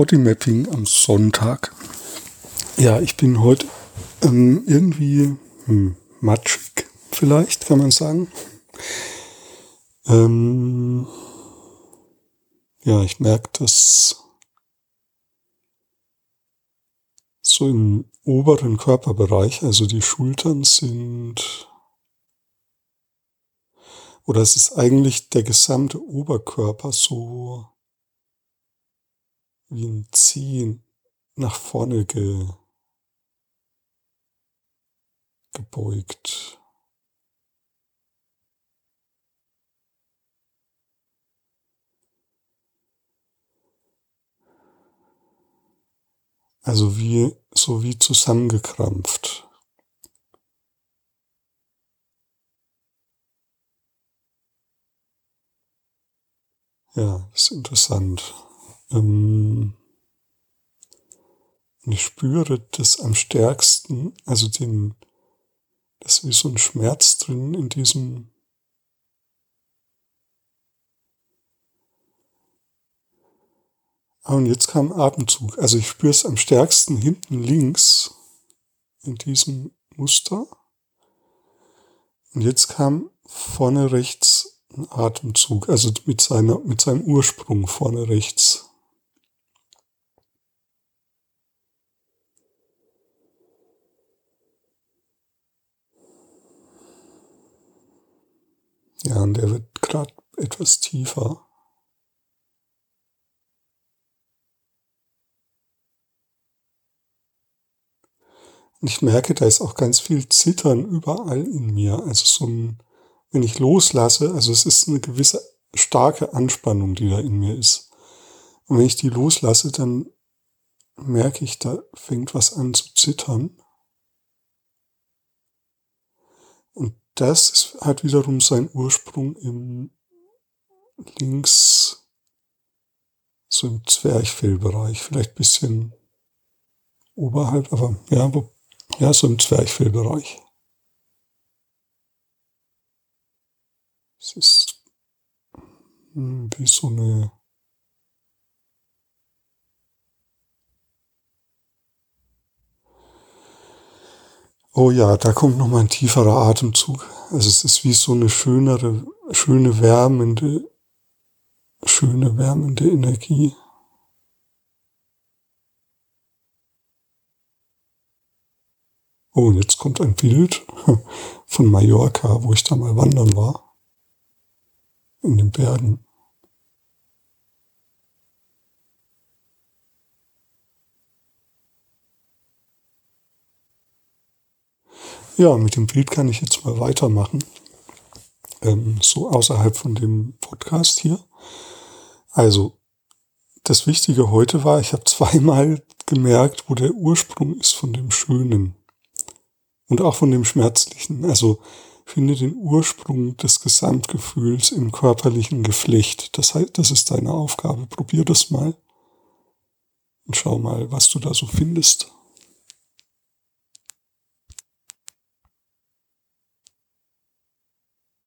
Bodymapping am Sonntag. Ja, ich bin heute ähm, irgendwie hm, matschig, vielleicht kann man sagen. Ähm, ja, ich merke, dass so im oberen Körperbereich, also die Schultern sind, oder es ist eigentlich der gesamte Oberkörper so wie ein Ziehen nach vorne ge, gebeugt. Also wie, so wie zusammengekrampft. Ja, ist interessant. Ähm, und ich spüre das am stärksten, also den, das ist wie so ein Schmerz drin in diesem Ah, und jetzt kam Atemzug. Also ich spüre es am stärksten hinten links in diesem Muster. Und jetzt kam vorne rechts ein Atemzug, also mit, seiner, mit seinem Ursprung vorne rechts. Ja, und der wird gerade etwas tiefer. Und ich merke, da ist auch ganz viel Zittern überall in mir. Also so ein, wenn ich loslasse, also es ist eine gewisse starke Anspannung, die da in mir ist. Und wenn ich die loslasse, dann merke ich, da fängt was an zu zittern. Und das hat wiederum seinen Ursprung im links, so im Zwerchfellbereich, vielleicht bisschen oberhalb, aber ja, wo, ja, so im Zwerchfellbereich. Es ist hm, wie so eine Oh ja, da kommt noch mal ein tieferer Atemzug. Also es ist wie so eine schönere, schöne wärmende, schöne wärmende Energie. Oh, und jetzt kommt ein Bild von Mallorca, wo ich da mal wandern war. In den Bergen. Ja, mit dem Bild kann ich jetzt mal weitermachen. Ähm, so außerhalb von dem Podcast hier. Also, das Wichtige heute war, ich habe zweimal gemerkt, wo der Ursprung ist von dem Schönen und auch von dem Schmerzlichen. Also finde den Ursprung des Gesamtgefühls im körperlichen Geflecht. Das heißt, das ist deine Aufgabe. Probier das mal und schau mal, was du da so findest.